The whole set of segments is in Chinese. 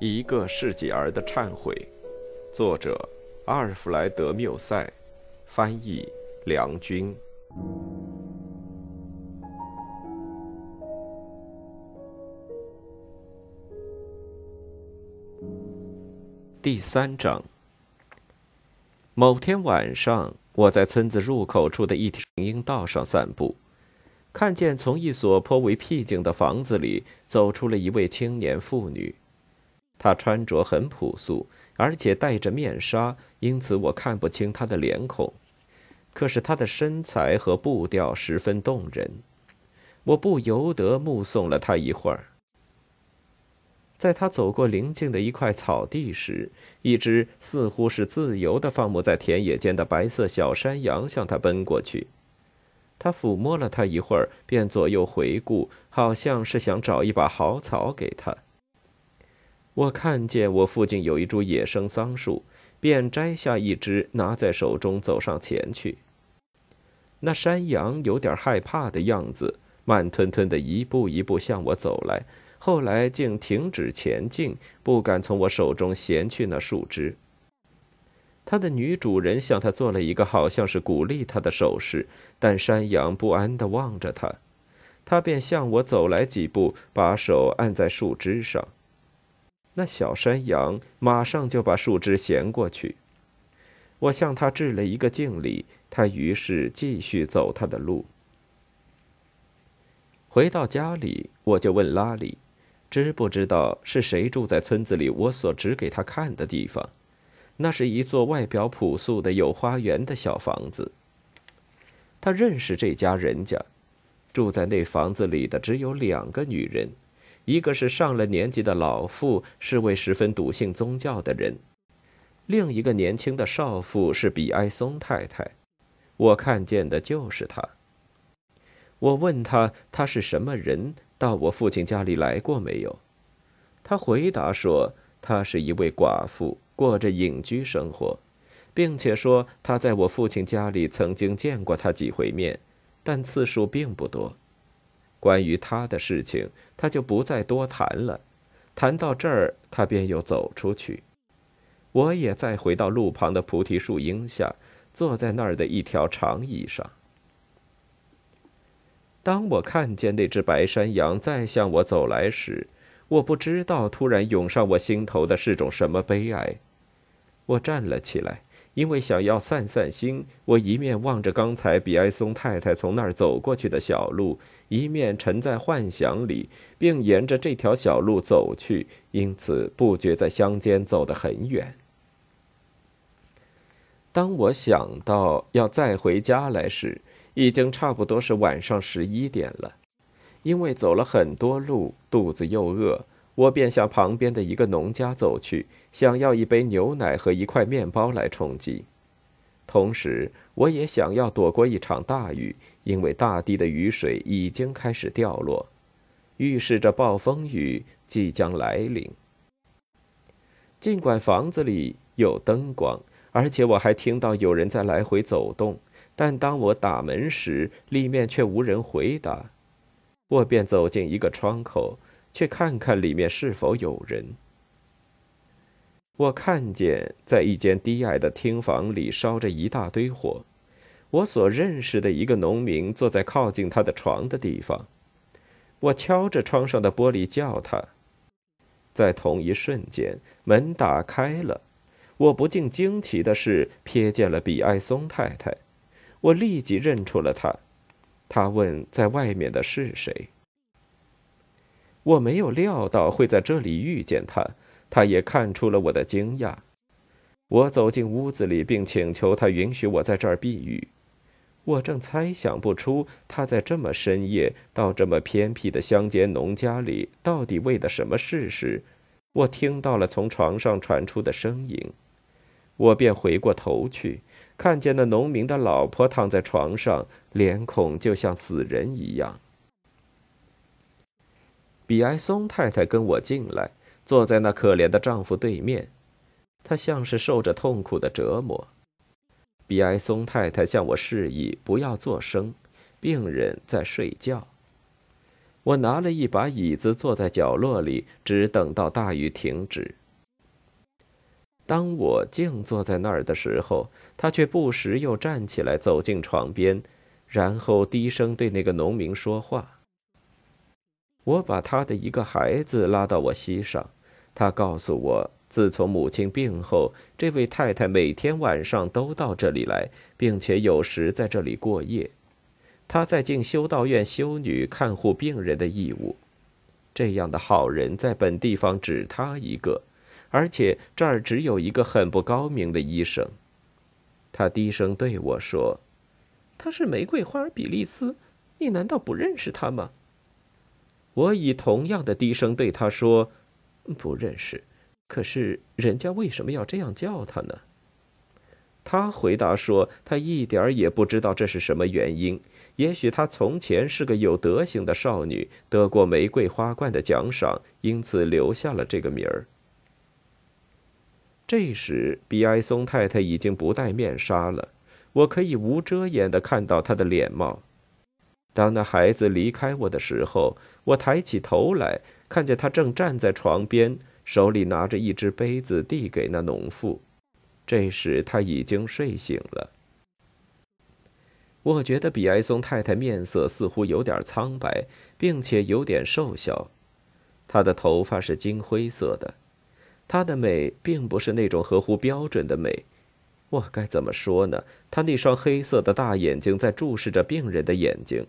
一个世纪儿的忏悔，作者阿尔弗莱德·缪塞，翻译梁军。第三章。某天晚上，我在村子入口处的一条林道上散步，看见从一所颇为僻静的房子里走出了一位青年妇女。他穿着很朴素，而且戴着面纱，因此我看不清他的脸孔。可是他的身材和步调十分动人，我不由得目送了他一会儿。在他走过邻近的一块草地时，一只似乎是自由的放牧在田野间的白色小山羊向他奔过去。他抚摸了它一会儿，便左右回顾，好像是想找一把好草给它。我看见我附近有一株野生桑树，便摘下一只，拿在手中，走上前去。那山羊有点害怕的样子，慢吞吞的一步一步向我走来，后来竟停止前进，不敢从我手中衔去那树枝。它的女主人向它做了一个好像是鼓励它的手势，但山羊不安地望着它，它便向我走来几步，把手按在树枝上。那小山羊马上就把树枝衔过去。我向他致了一个敬礼，他于是继续走他的路。回到家里，我就问拉里，知不知道是谁住在村子里我所指给他看的地方？那是一座外表朴素的有花园的小房子。他认识这家人家，住在那房子里的只有两个女人。一个是上了年纪的老妇，是位十分笃信宗教的人；另一个年轻的少妇是比埃松太太。我看见的就是她。我问她，她是什么人，到我父亲家里来过没有？她回答说，她是一位寡妇，过着隐居生活，并且说她在我父亲家里曾经见过他几回面，但次数并不多。关于他的事情，他就不再多谈了。谈到这儿，他便又走出去。我也再回到路旁的菩提树荫下，坐在那儿的一条长椅上。当我看见那只白山羊再向我走来时，我不知道突然涌上我心头的是种什么悲哀。我站了起来。因为想要散散心，我一面望着刚才比埃松太太从那儿走过去的小路，一面沉在幻想里，并沿着这条小路走去，因此不觉在乡间走得很远。当我想到要再回家来时，已经差不多是晚上十一点了。因为走了很多路，肚子又饿。我便向旁边的一个农家走去，想要一杯牛奶和一块面包来充饥。同时，我也想要躲过一场大雨，因为大地的雨水已经开始掉落，预示着暴风雨即将来临。尽管房子里有灯光，而且我还听到有人在来回走动，但当我打门时，里面却无人回答。我便走进一个窗口。去看看里面是否有人。我看见在一间低矮的厅房里烧着一大堆火，我所认识的一个农民坐在靠近他的床的地方。我敲着窗上的玻璃叫他，在同一瞬间门打开了，我不禁惊奇的是瞥见了比埃松太太，我立即认出了她。他问在外面的是谁。我没有料到会在这里遇见他，他也看出了我的惊讶。我走进屋子里，并请求他允许我在这儿避雨。我正猜想不出他在这么深夜到这么偏僻的乡间农家里到底为的什么事时，我听到了从床上传出的声音。我便回过头去，看见那农民的老婆躺在床上，脸孔就像死人一样。比埃松太太跟我进来，坐在那可怜的丈夫对面，她像是受着痛苦的折磨。比埃松太太向我示意不要作声，病人在睡觉。我拿了一把椅子，坐在角落里，只等到大雨停止。当我静坐在那儿的时候，他却不时又站起来，走进床边，然后低声对那个农民说话。我把他的一个孩子拉到我膝上，他告诉我，自从母亲病后，这位太太每天晚上都到这里来，并且有时在这里过夜。她在进修道院修女，看护病人的义务。这样的好人在本地方只她一个。而且这儿只有一个很不高明的医生。他低声对我说：“他是玫瑰花比利斯，你难道不认识他吗？”我以同样的低声对他说：“不认识。”可是人家为什么要这样叫他呢？他回答说：“他一点儿也不知道这是什么原因。也许他从前是个有德行的少女，得过玫瑰花冠的奖赏，因此留下了这个名儿。”这时，比埃松太太已经不戴面纱了，我可以无遮掩的看到她的脸貌。当那孩子离开我的时候，我抬起头来，看见他正站在床边，手里拿着一只杯子递给那农妇。这时他已经睡醒了。我觉得比埃松太太面色似乎有点苍白，并且有点瘦小，她的头发是金灰色的。她的美并不是那种合乎标准的美，我该怎么说呢？她那双黑色的大眼睛在注视着病人的眼睛，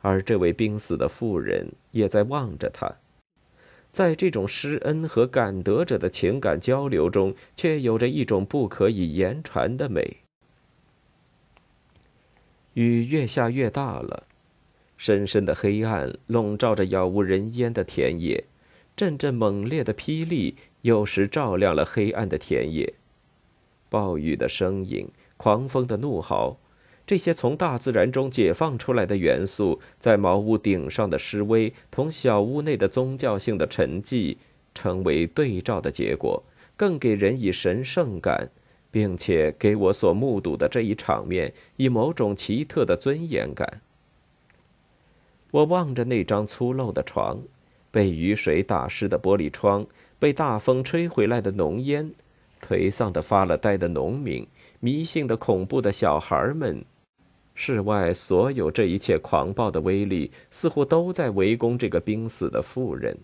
而这位濒死的妇人也在望着他。在这种施恩和感得者的情感交流中，却有着一种不可以言传的美。雨越下越大了，深深的黑暗笼罩着杳无人烟的田野，阵阵猛烈的霹雳。有时照亮了黑暗的田野，暴雨的声音、狂风的怒嚎，这些从大自然中解放出来的元素，在茅屋顶上的示威同小屋内的宗教性的沉寂，成为对照的结果，更给人以神圣感，并且给我所目睹的这一场面以某种奇特的尊严感。我望着那张粗陋的床，被雨水打湿的玻璃窗。被大风吹回来的浓烟，颓丧的发了呆的农民，迷信的恐怖的小孩们，室外所有这一切狂暴的威力，似乎都在围攻这个濒死的妇人。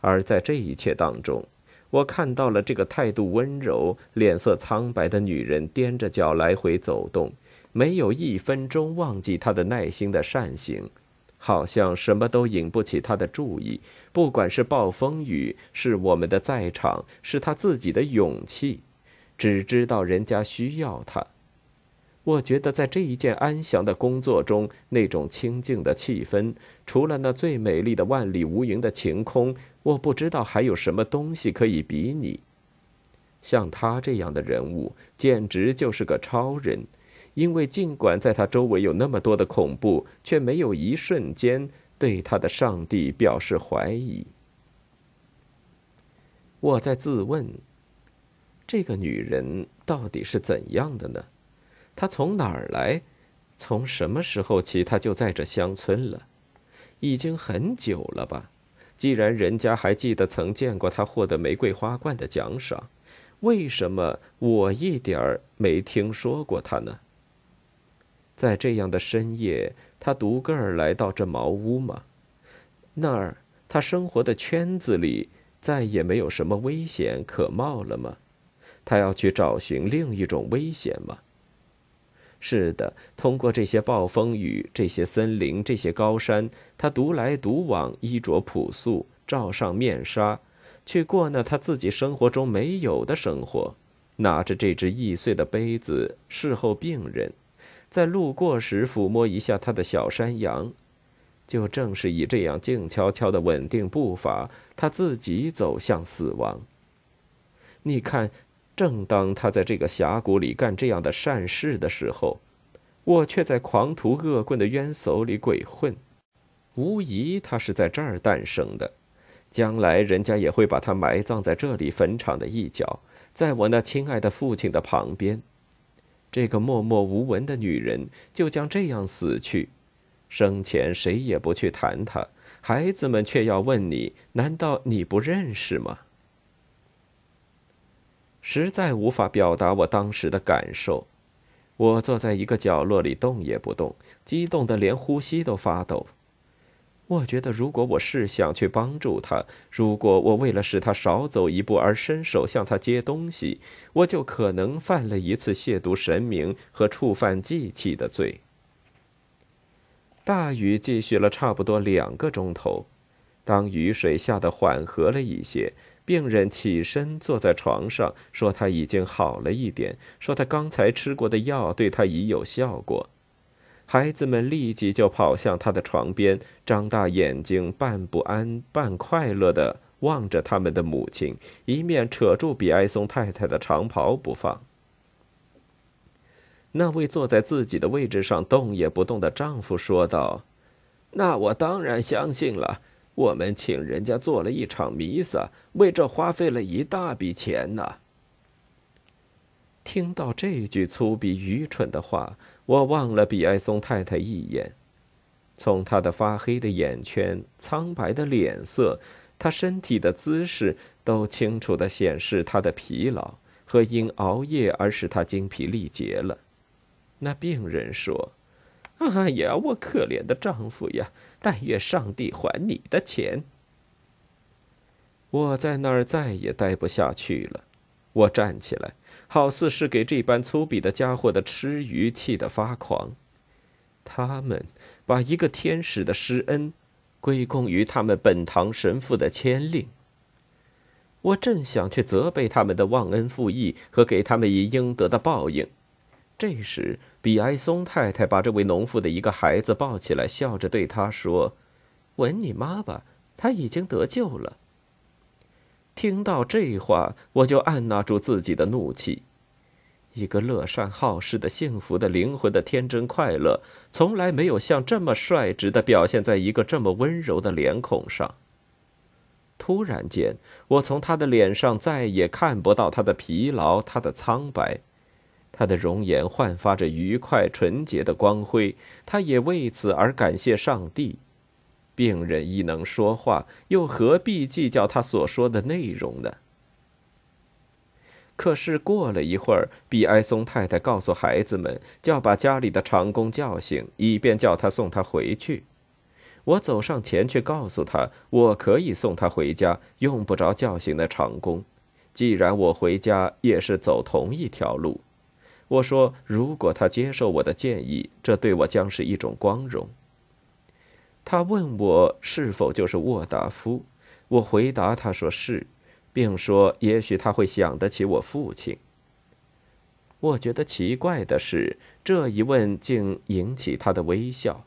而在这一切当中，我看到了这个态度温柔、脸色苍白的女人踮着脚来回走动，没有一分钟忘记她的耐心的善行。好像什么都引不起她的注意，不管是暴风雨，是我们的在场，是他自己的勇气，只知道人家需要他。我觉得在这一件安详的工作中，那种清静的气氛，除了那最美丽的万里无云的晴空，我不知道还有什么东西可以比拟。像他这样的人物，简直就是个超人。因为尽管在他周围有那么多的恐怖，却没有一瞬间对他的上帝表示怀疑。我在自问：这个女人到底是怎样的呢？他从哪儿来？从什么时候起，他就在这乡村了？已经很久了吧？既然人家还记得曾见过他获得玫瑰花冠的奖赏，为什么我一点儿没听说过他呢？在这样的深夜，他独个儿来到这茅屋吗？那儿他生活的圈子里再也没有什么危险可冒了吗？他要去找寻另一种危险吗？是的，通过这些暴风雨、这些森林、这些高山，他独来独往，衣着朴素，罩上面纱，去过那他自己生活中没有的生活，拿着这只易碎的杯子侍候病人。在路过时抚摸一下他的小山羊，就正是以这样静悄悄的稳定步伐，他自己走向死亡。你看，正当他在这个峡谷里干这样的善事的时候，我却在狂徒恶棍的冤手里鬼混。无疑，他是在这儿诞生的，将来人家也会把他埋葬在这里坟场的一角，在我那亲爱的父亲的旁边。这个默默无闻的女人就将这样死去，生前谁也不去谈她，孩子们却要问你：难道你不认识吗？实在无法表达我当时的感受。我坐在一个角落里，动也不动，激动的连呼吸都发抖。我觉得，如果我是想去帮助他，如果我为了使他少走一步而伸手向他接东西，我就可能犯了一次亵渎神明和触犯祭器的罪。大雨继续了差不多两个钟头，当雨水下得缓和了一些。病人起身坐在床上，说他已经好了一点，说他刚才吃过的药对他已有效果。孩子们立即就跑向他的床边，张大眼睛，半不安半快乐地望着他们的母亲，一面扯住比埃松太太的长袍不放。那位坐在自己的位置上动也不动的丈夫说道：“那我当然相信了。”我们请人家做了一场弥撒，为这花费了一大笔钱呢。听到这句粗鄙愚蠢的话，我望了比埃松太太一眼。从她的发黑的眼圈、苍白的脸色、她身体的姿势，都清楚的显示她的疲劳和因熬夜而使她精疲力竭了。那病人说。哎呀，我可怜的丈夫呀！但愿上帝还你的钱。我在那儿再也待不下去了，我站起来，好似是给这般粗鄙的家伙的吃鱼气得发狂。他们把一个天使的施恩归功于他们本堂神父的签令。我正想去责备他们的忘恩负义和给他们以应得的报应。这时，比埃松太太把这位农妇的一个孩子抱起来，笑着对他说：“吻你妈吧，他已经得救了。”听到这话，我就按捺住自己的怒气。一个乐善好施的、幸福的灵魂的天真快乐，从来没有像这么率直的表现在一个这么温柔的脸孔上。突然间，我从他的脸上再也看不到他的疲劳，他的苍白。他的容颜焕发着愉快纯洁的光辉，他也为此而感谢上帝。病人亦能说话，又何必计较他所说的内容呢？可是过了一会儿，比埃松太太告诉孩子们，叫把家里的长工叫醒，以便叫他送他回去。我走上前去告诉他，我可以送他回家，用不着叫醒那长工。既然我回家也是走同一条路。我说：“如果他接受我的建议，这对我将是一种光荣。”他问我是否就是沃达夫，我回答他说是，并说也许他会想得起我父亲。我觉得奇怪的是，这一问竟引起他的微笑，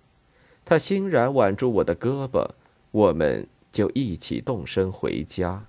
他欣然挽住我的胳膊，我们就一起动身回家。